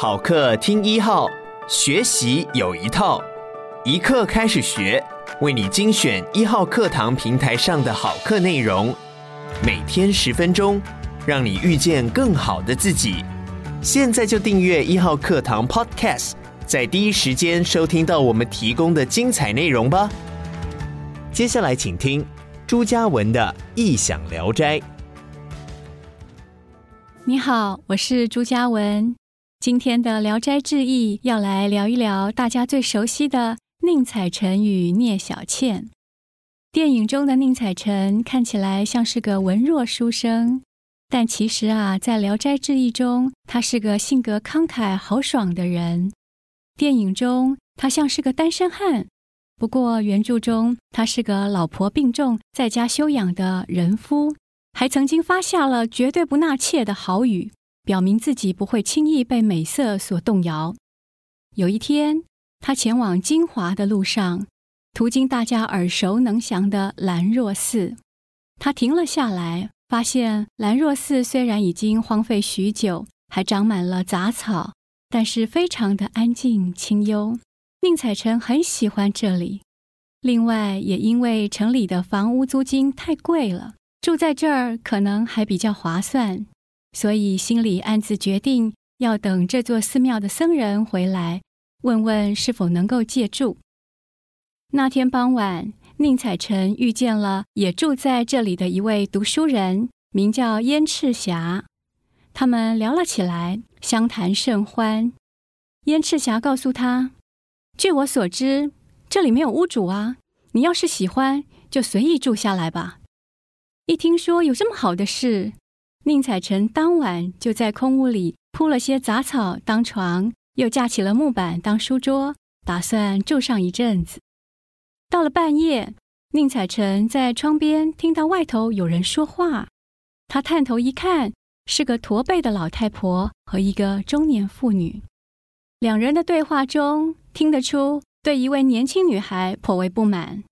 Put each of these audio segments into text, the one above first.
好课听一号，学习有一套，一课开始学，为你精选一号课堂平台上的好课内容，每天十分钟，让你遇见更好的自己。现在就订阅一号课堂 Podcast，在第一时间收听到我们提供的精彩内容吧。接下来请听朱家文的《异想聊斋》。你好，我是朱家文。今天的《聊斋志异》要来聊一聊大家最熟悉的宁采臣与聂小倩。电影中的宁采臣看起来像是个文弱书生，但其实啊，在《聊斋志异》中，他是个性格慷慨豪爽的人。电影中他像是个单身汉，不过原著中他是个老婆病重在家休养的人夫，还曾经发下了绝对不纳妾的豪语。表明自己不会轻易被美色所动摇。有一天，他前往金华的路上，途经大家耳熟能详的兰若寺，他停了下来，发现兰若寺虽然已经荒废许久，还长满了杂草，但是非常的安静清幽。宁采臣很喜欢这里，另外也因为城里的房屋租金太贵了，住在这儿可能还比较划算。所以心里暗自决定，要等这座寺庙的僧人回来，问问是否能够借住。那天傍晚，宁采臣遇见了也住在这里的一位读书人，名叫燕赤霞。他们聊了起来，相谈甚欢。燕赤霞告诉他：“据我所知，这里没有屋主啊，你要是喜欢，就随意住下来吧。”一听说有这么好的事，宁采臣当晚就在空屋里铺了些杂草当床，又架起了木板当书桌，打算住上一阵子。到了半夜，宁采臣在窗边听到外头有人说话，他探头一看，是个驼背的老太婆和一个中年妇女。两人的对话中听得出对一位年轻女孩颇为不满。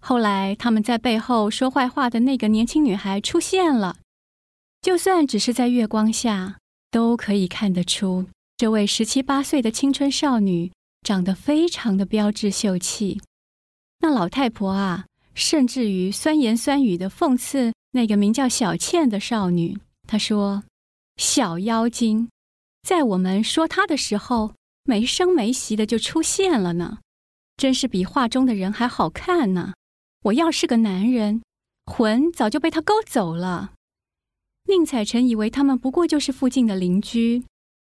后来他们在背后说坏话的那个年轻女孩出现了。就算只是在月光下，都可以看得出，这位十七八岁的青春少女长得非常的标致秀气。那老太婆啊，甚至于酸言酸语的讽刺那个名叫小倩的少女。她说：“小妖精，在我们说她的时候，没声没息的就出现了呢，真是比画中的人还好看呢。我要是个男人，魂早就被她勾走了。”宁采臣以为他们不过就是附近的邻居，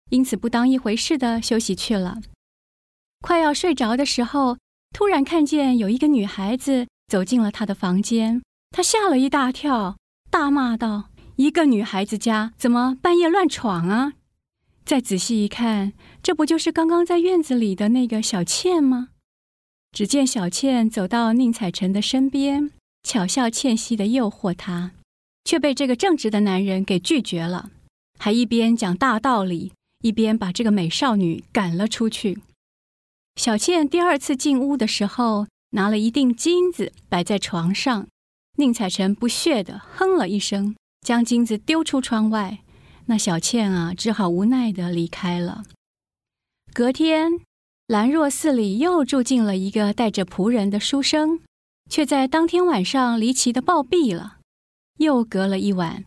因此不当一回事的休息去了。快要睡着的时候，突然看见有一个女孩子走进了他的房间，他吓了一大跳，大骂道：“一个女孩子家怎么半夜乱闯啊？”再仔细一看，这不就是刚刚在院子里的那个小倩吗？只见小倩走到宁采臣的身边，巧笑倩兮的诱惑他。却被这个正直的男人给拒绝了，还一边讲大道理，一边把这个美少女赶了出去。小倩第二次进屋的时候，拿了一锭金子摆在床上，宁采臣不屑地哼了一声，将金子丢出窗外。那小倩啊，只好无奈地离开了。隔天，兰若寺里又住进了一个带着仆人的书生，却在当天晚上离奇的暴毙了。又隔了一晚，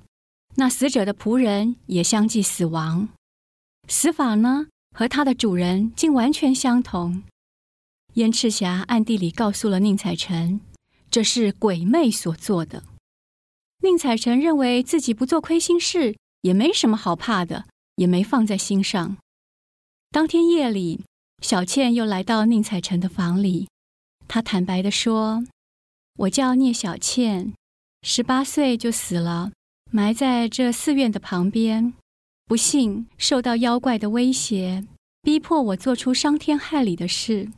那死者的仆人也相继死亡，死法呢，和他的主人竟完全相同。燕赤霞暗地里告诉了宁采臣，这是鬼魅所做的。宁采臣认为自己不做亏心事，也没什么好怕的，也没放在心上。当天夜里，小倩又来到宁采臣的房里，她坦白地说：“我叫聂小倩。”十八岁就死了，埋在这寺院的旁边。不幸受到妖怪的威胁，逼迫我做出伤天害理的事。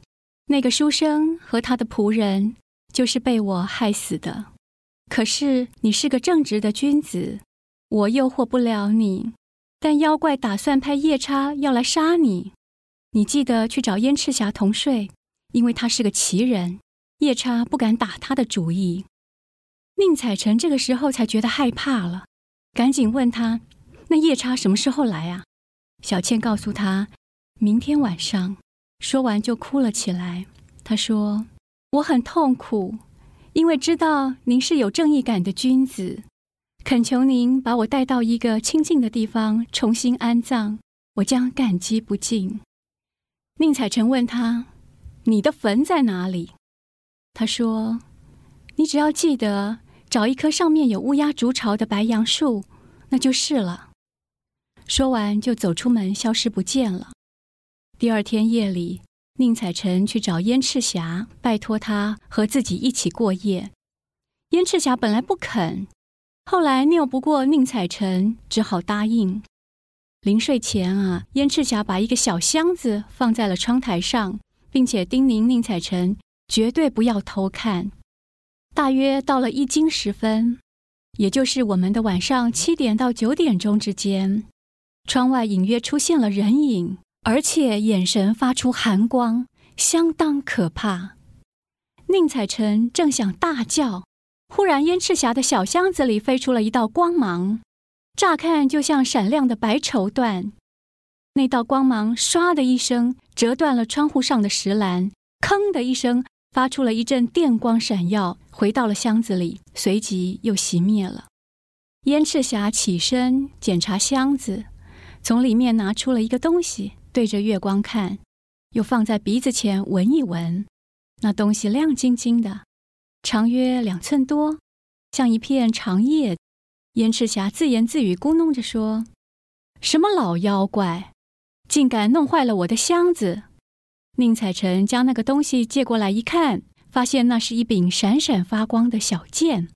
那个书生和他的仆人就是被我害死的。可是你是个正直的君子，我诱惑不了你。但妖怪打算派夜叉要来杀你，你记得去找燕赤霞同睡，因为他是个奇人，夜叉不敢打他的主意。宁采臣这个时候才觉得害怕了，赶紧问他：“那夜叉什么时候来啊？”小倩告诉他：“明天晚上。”说完就哭了起来。他说：“我很痛苦，因为知道您是有正义感的君子，恳求您把我带到一个清静的地方重新安葬，我将感激不尽。”宁采臣问他：“你的坟在哪里？”他说：“你只要记得找一棵上面有乌鸦筑巢的白杨树，那就是了。”说完就走出门，消失不见了。第二天夜里，宁采臣去找燕赤霞，拜托他和自己一起过夜。燕赤霞本来不肯，后来拗不过宁采臣，只好答应。临睡前啊，燕赤霞把一个小箱子放在了窗台上，并且叮咛宁采臣绝对不要偷看。大约到了一更时分，也就是我们的晚上七点到九点钟之间，窗外隐约出现了人影。而且眼神发出寒光，相当可怕。宁采臣正想大叫，忽然燕赤霞的小箱子里飞出了一道光芒，乍看就像闪亮的白绸缎。那道光芒唰的一声折断了窗户上的石栏，吭的一声发出了一阵电光闪耀，回到了箱子里，随即又熄灭了。燕赤霞起身检查箱子，从里面拿出了一个东西。对着月光看，又放在鼻子前闻一闻，那东西亮晶晶的，长约两寸多，像一片长叶。燕赤霞自言自语咕哝着说：“什么老妖怪，竟敢弄坏了我的箱子！”宁采臣将那个东西借过来一看，发现那是一柄闪闪发光的小剑。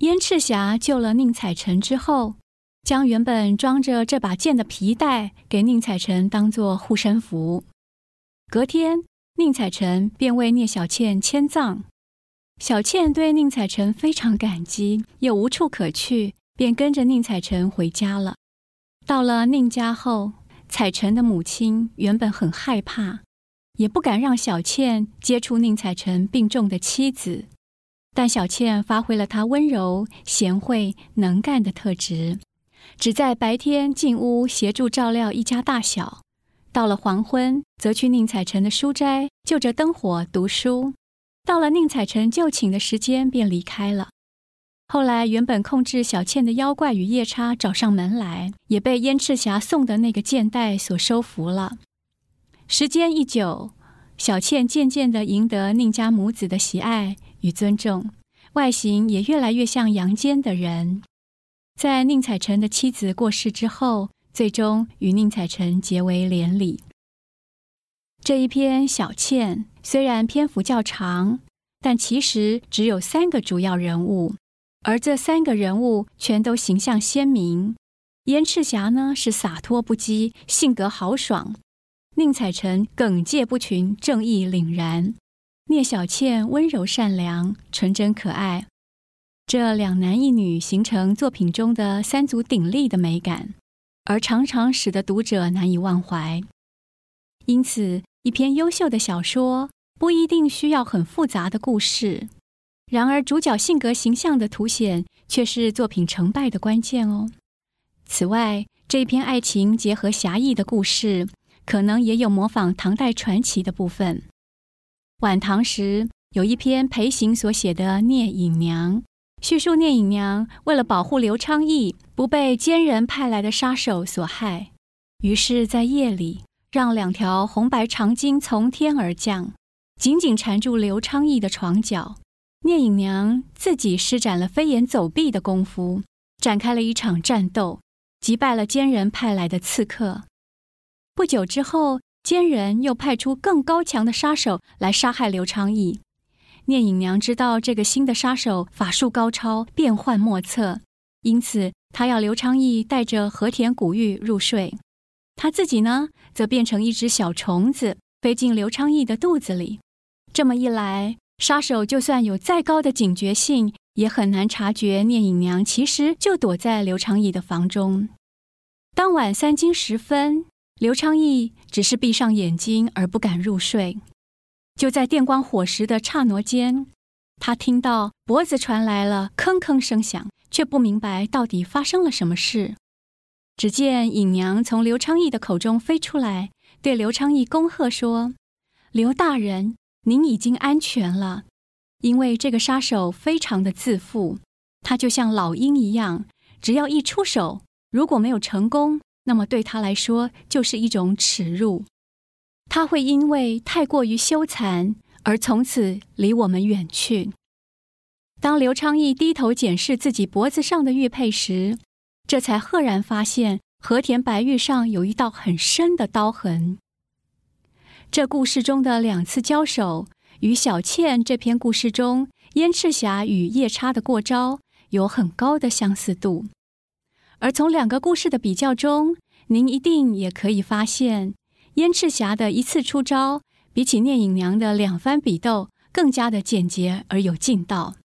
燕赤霞救了宁采臣之后，将原本装着这把剑的皮带给宁采臣当做护身符。隔天，宁采臣便为聂小倩迁葬。小倩对宁采臣非常感激，又无处可去，便跟着宁采臣回家了。到了宁家后，采臣的母亲原本很害怕，也不敢让小倩接触宁采臣病重的妻子。但小倩发挥了她温柔、贤惠、能干的特质。只在白天进屋协助照料一家大小，到了黄昏，则去宁采臣的书斋，就着灯火读书。到了宁采臣就寝的时间，便离开了。后来，原本控制小倩的妖怪与夜叉找上门来，也被燕赤霞送的那个剑带所收服了。时间一久，小倩渐渐地赢得宁家母子的喜爱与尊重，外形也越来越像阳间的人。在宁采臣的妻子过世之后，最终与宁采臣结为连理。这一篇《小倩》虽然篇幅较长，但其实只有三个主要人物，而这三个人物全都形象鲜明。燕赤霞呢是洒脱不羁，性格豪爽；宁采臣耿介不群，正义凛然；聂小倩温柔善良，纯真可爱。这两男一女形成作品中的三足鼎立的美感，而常常使得读者难以忘怀。因此，一篇优秀的小说不一定需要很复杂的故事，然而主角性格形象的凸显却是作品成败的关键哦。此外，这篇爱情结合侠义的故事，可能也有模仿唐代传奇的部分。晚唐时有一篇裴行所写的《聂隐娘》。叙述聂隐娘为了保护刘昌义不被奸人派来的杀手所害，于是，在夜里让两条红白长巾从天而降，紧紧缠住刘昌义的床脚。聂隐娘自己施展了飞檐走壁的功夫，展开了一场战斗，击败了奸人派来的刺客。不久之后，奸人又派出更高强的杀手来杀害刘昌义。聂隐娘知道这个新的杀手法术高超，变幻莫测，因此她要刘昌义带着和田古玉入睡，她自己呢，则变成一只小虫子，飞进刘昌义的肚子里。这么一来，杀手就算有再高的警觉性，也很难察觉聂隐娘其实就躲在刘昌义的房中。当晚三更时分，刘昌义只是闭上眼睛而不敢入睡。就在电光火石的刹那间，他听到脖子传来了吭吭声响，却不明白到底发生了什么事。只见隐娘从刘昌义的口中飞出来，对刘昌义恭贺说：“刘大人，您已经安全了，因为这个杀手非常的自负，他就像老鹰一样，只要一出手，如果没有成功，那么对他来说就是一种耻辱，他会因为太过于羞惭而从此离我们远去。”当刘昌义低头检视自己脖子上的玉佩时，这才赫然发现和田白玉上有一道很深的刀痕。这故事中的两次交手，与小倩这篇故事中燕赤霞与夜叉的过招有很高的相似度。而从两个故事的比较中，您一定也可以发现，燕赤霞的一次出招，比起聂隐娘的两番比斗，更加的简洁而有劲道。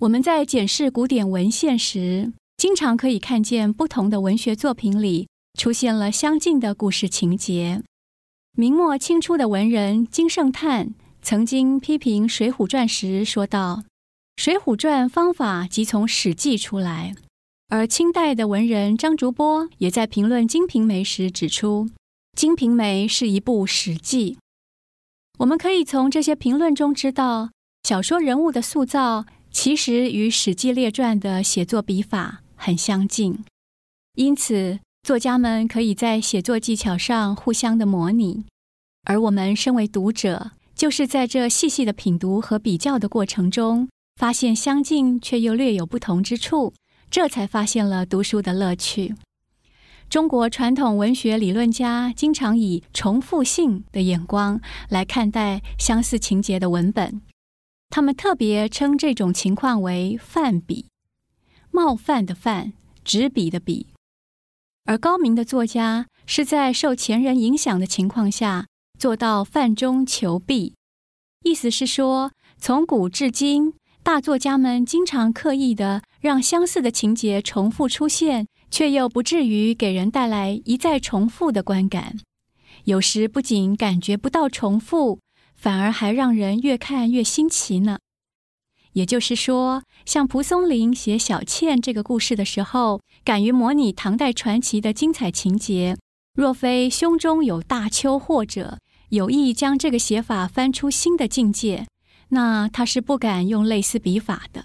我们在检视古典文献时，经常可以看见不同的文学作品里出现了相近的故事情节。明末清初的文人金圣叹曾经批评《水浒传》时说道：“《水浒传》方法即从《史记》出来。”而清代的文人张竹波也在评论《金瓶梅》时指出，《金瓶梅》是一部《史记》。我们可以从这些评论中知道，小说人物的塑造。其实与《史记列传》的写作笔法很相近，因此作家们可以在写作技巧上互相的模拟，而我们身为读者，就是在这细细的品读和比较的过程中，发现相近却又略有不同之处，这才发现了读书的乐趣。中国传统文学理论家经常以重复性的眼光来看待相似情节的文本。他们特别称这种情况为“犯笔”，冒犯的“犯”，执笔的“笔”。而高明的作家是在受前人影响的情况下，做到犯中求弊。意思是说，从古至今，大作家们经常刻意地让相似的情节重复出现，却又不至于给人带来一再重复的观感。有时不仅感觉不到重复。反而还让人越看越新奇呢。也就是说，像蒲松龄写小倩这个故事的时候，敢于模拟唐代传奇的精彩情节，若非胸中有大丘或者有意将这个写法翻出新的境界，那他是不敢用类似笔法的。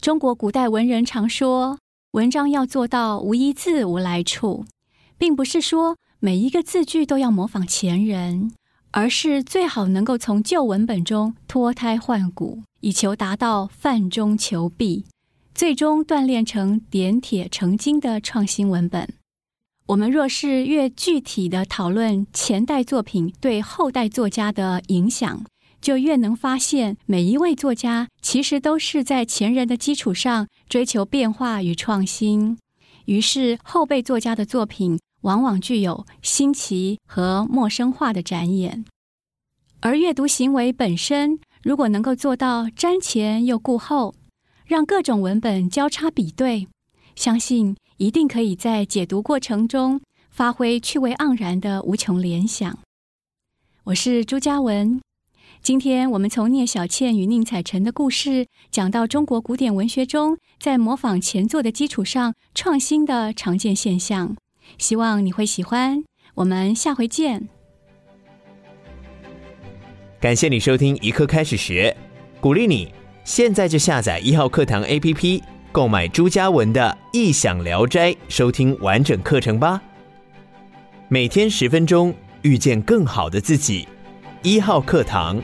中国古代文人常说，文章要做到无一字无来处，并不是说每一个字句都要模仿前人。而是最好能够从旧文本中脱胎换骨，以求达到犯中求弊，最终锻炼成点铁成金的创新文本。我们若是越具体地讨论前代作品对后代作家的影响，就越能发现每一位作家其实都是在前人的基础上追求变化与创新。于是后辈作家的作品，往往具有新奇和陌生化的展演，而阅读行为本身，如果能够做到瞻前又顾后，让各种文本交叉比对，相信一定可以在解读过程中发挥趣味盎然的无穷联想。我是朱嘉文，今天我们从聂小倩与宁采臣的故事讲到中国古典文学中在模仿前作的基础上创新的常见现象。希望你会喜欢，我们下回见。感谢你收听一课开始学，鼓励你现在就下载一号课堂 APP，购买朱家文的《异想聊斋》，收听完整课程吧。每天十分钟，遇见更好的自己。一号课堂。